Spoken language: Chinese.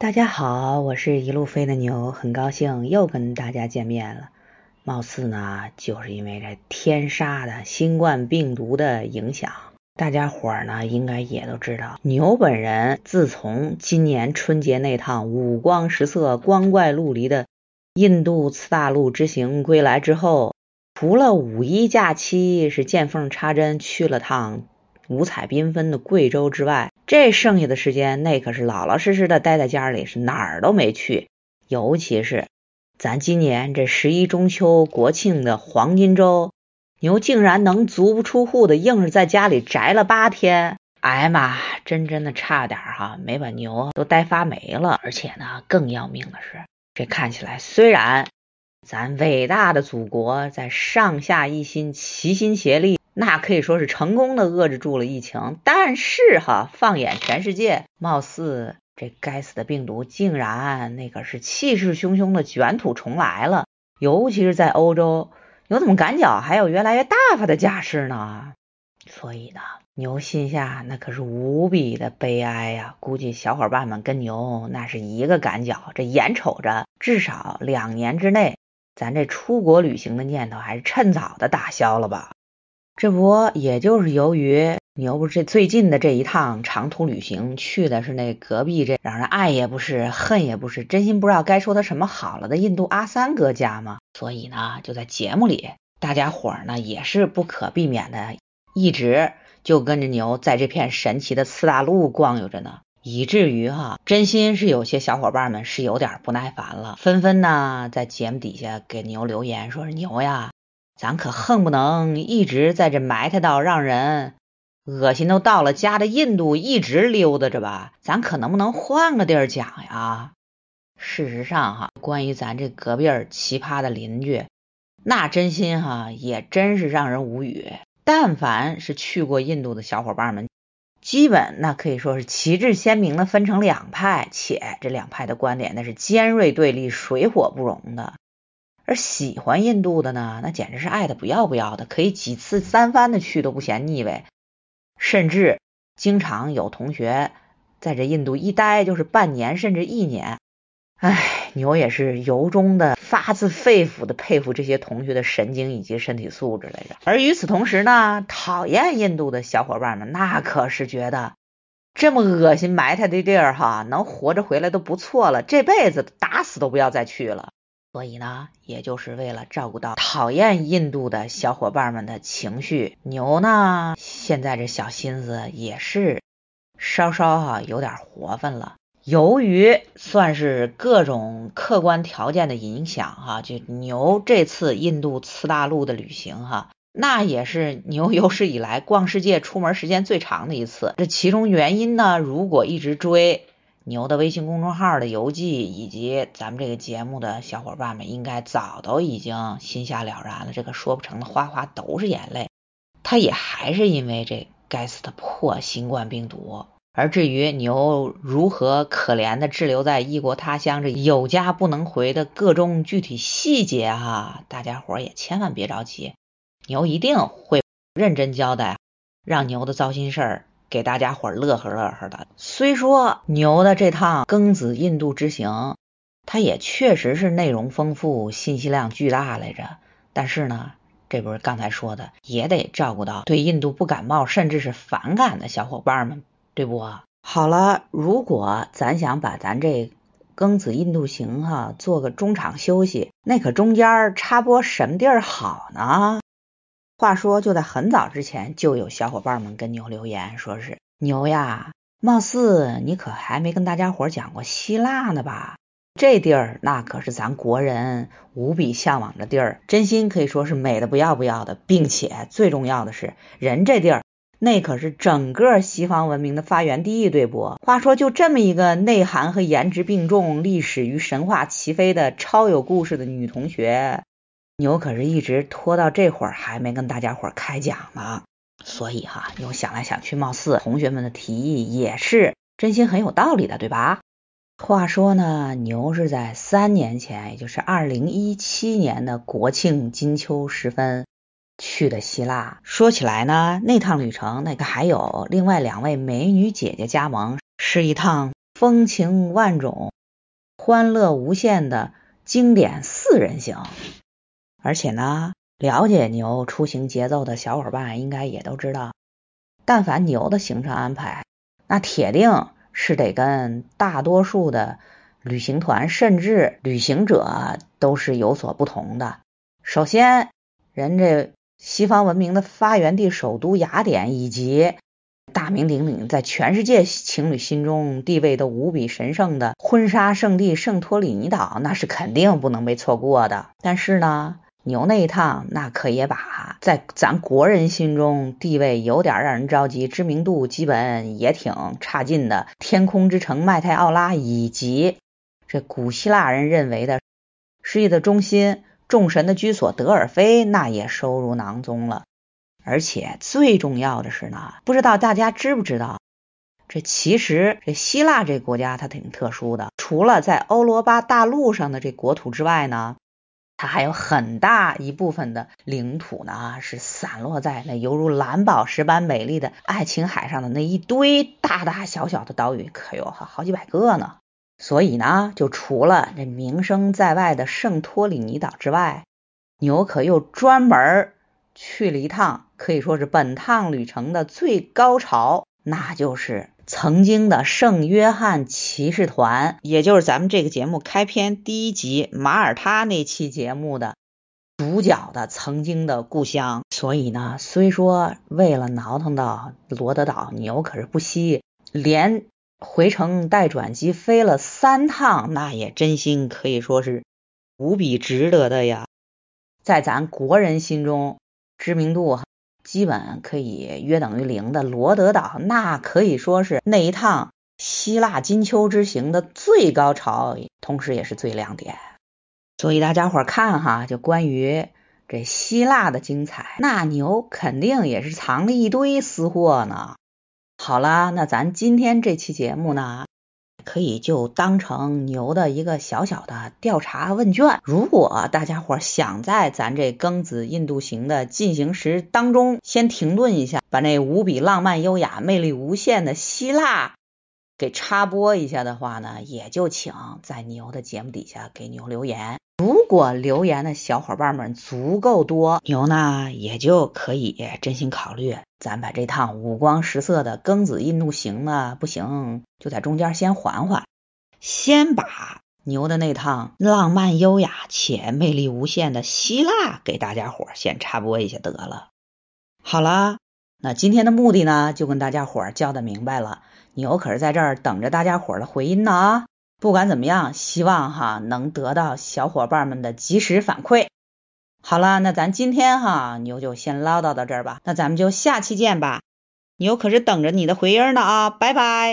大家好，我是一路飞的牛，很高兴又跟大家见面了。貌似呢，就是因为这天杀的新冠病毒的影响，大家伙儿呢应该也都知道，牛本人自从今年春节那趟五光十色、光怪陆离的印度次大陆之行归来之后，除了五一假期是见缝插针去了趟五彩缤纷的贵州之外，这剩下的时间，那可是老老实实的待在家里，是哪儿都没去。尤其是咱今年这十一中秋国庆的黄金周，牛竟然能足不出户的，硬是在家里宅了八天。哎呀妈，真真的差点哈，没把牛都待发霉了。而且呢，更要命的是，这看起来虽然咱伟大的祖国在上下一心、齐心协力。那可以说是成功的遏制住了疫情，但是哈，放眼全世界，貌似这该死的病毒竟然那可是气势汹汹的卷土重来了。尤其是在欧洲，牛怎么赶脚还有越来越大发的架势呢？所以呢，牛心下那可是无比的悲哀呀。估计小伙伴们跟牛那是一个赶脚，这眼瞅着至少两年之内，咱这出国旅行的念头还是趁早的打消了吧。这不，也就是由于牛不是最近的这一趟长途旅行去的是那隔壁这让人爱也不是恨也不是，真心不知道该说他什么好了的印度阿三哥家吗？所以呢，就在节目里，大家伙儿呢也是不可避免的，一直就跟着牛在这片神奇的次大陆逛悠着呢，以至于哈，真心是有些小伙伴们是有点不耐烦了，纷纷呢在节目底下给牛留言，说是牛呀。咱可恨不能一直在这埋汰到让人恶心都到了家的印度一直溜达着吧？咱可能不能换个地儿讲呀？事实上哈，关于咱这隔壁儿奇葩的邻居，那真心哈也真是让人无语。但凡是去过印度的小伙伴们，基本那可以说是旗帜鲜明的分成两派，且这两派的观点那是尖锐对立、水火不容的。而喜欢印度的呢，那简直是爱的不要不要的，可以几次三番的去都不嫌腻味，甚至经常有同学在这印度一待就是半年甚至一年。唉，牛也是由衷的发自肺腑的佩服这些同学的神经以及身体素质来着。而与此同时呢，讨厌印度的小伙伴们那可是觉得这么恶心埋汰的地儿哈，能活着回来都不错了，这辈子打死都不要再去了。所以呢，也就是为了照顾到讨厌印度的小伙伴们的情绪，牛呢现在这小心思也是稍稍哈有点活泛了。由于算是各种客观条件的影响哈，就牛这次印度次大陆的旅行哈，那也是牛有史以来逛世界出门时间最长的一次。这其中原因呢，如果一直追。牛的微信公众号的游记，以及咱们这个节目的小伙伴们，应该早都已经心下了然了。这个说不成的哗哗都是眼泪。他也还是因为这该死的破新冠病毒。而至于牛如何可怜的滞留在异国他乡，这有家不能回的各种具体细节哈，大家伙也千万别着急，牛一定会认真交代，让牛的糟心事儿。给大家伙乐呵乐呵的。虽说牛的这趟庚子印度之行，它也确实是内容丰富、信息量巨大来着。但是呢，这不是刚才说的，也得照顾到对印度不感冒甚至是反感的小伙伴们，对不？好了，如果咱想把咱这庚子印度行哈做个中场休息，那可中间插播什么地儿好呢？话说，就在很早之前，就有小伙伴们跟牛留言，说是牛呀，貌似你可还没跟大家伙讲过希腊呢吧？这地儿那可是咱国人无比向往的地儿，真心可以说是美的不要不要的，并且最重要的是，人这地儿那可是整个西方文明的发源地，对不？话说，就这么一个内涵和颜值并重、历史与神话齐飞的超有故事的女同学。牛可是一直拖到这会儿还没跟大家伙儿开讲呢，所以哈，牛想来想去，貌似同学们的提议也是真心很有道理的，对吧？话说呢，牛是在三年前，也就是二零一七年的国庆金秋时分去的希腊。说起来呢，那趟旅程那个还有另外两位美女姐姐加盟，是一趟风情万种、欢乐无限的经典四人行。而且呢，了解牛出行节奏的小伙伴应该也都知道，但凡牛的行程安排，那铁定是得跟大多数的旅行团甚至旅行者都是有所不同的。首先，人这西方文明的发源地首都雅典，以及大名鼎鼎在全世界情侣心中地位都无比神圣的婚纱圣地圣托里尼岛，那是肯定不能被错过的。但是呢，牛那一趟那可也把在咱国人心中地位有点让人着急、知名度基本也挺差劲的天空之城麦泰奥拉，以及这古希腊人认为的世界的中心。众神的居所德尔菲，那也收入囊中了。而且最重要的是呢，不知道大家知不知道，这其实这希腊这国家它挺特殊的，除了在欧罗巴大陆上的这国土之外呢，它还有很大一部分的领土呢是散落在那犹如蓝宝石般美丽的爱琴海上的那一堆大大小小的岛屿，可有好好几百个呢。所以呢，就除了这名声在外的圣托里尼岛之外，牛可又专门去了一趟，可以说是本趟旅程的最高潮，那就是曾经的圣约翰骑士团，也就是咱们这个节目开篇第一集马耳他那期节目的主角的曾经的故乡。所以呢，虽说为了挠腾到罗德岛，牛可是不惜连。回程带转机飞了三趟，那也真心可以说是无比值得的呀。在咱国人心中，知名度基本可以约等于零的罗德岛，那可以说是那一趟希腊金秋之行的最高潮，同时也是最亮点。所以大家伙看哈，就关于这希腊的精彩，那牛肯定也是藏了一堆私货呢。好啦，那咱今天这期节目呢，可以就当成牛的一个小小的调查问卷。如果大家伙想在咱这庚子印度行的进行时当中先停顿一下，把那无比浪漫、优雅、魅力无限的希腊给插播一下的话呢，也就请在牛的节目底下给牛留言。如果留言的小伙伴们足够多，牛呢也就可以真心考虑，咱把这趟五光十色的庚子印度行呢，不行就在中间先缓缓，先把牛的那趟浪漫优雅且魅力无限的希腊给大家伙先插播一下得了。好了，那今天的目的呢，就跟大家伙交代明白了，牛可是在这儿等着大家伙的回音呢啊。不管怎么样，希望哈能得到小伙伴们的及时反馈。好了，那咱今天哈牛就先唠叨到这儿吧，那咱们就下期见吧。牛可是等着你的回音呢啊，拜拜。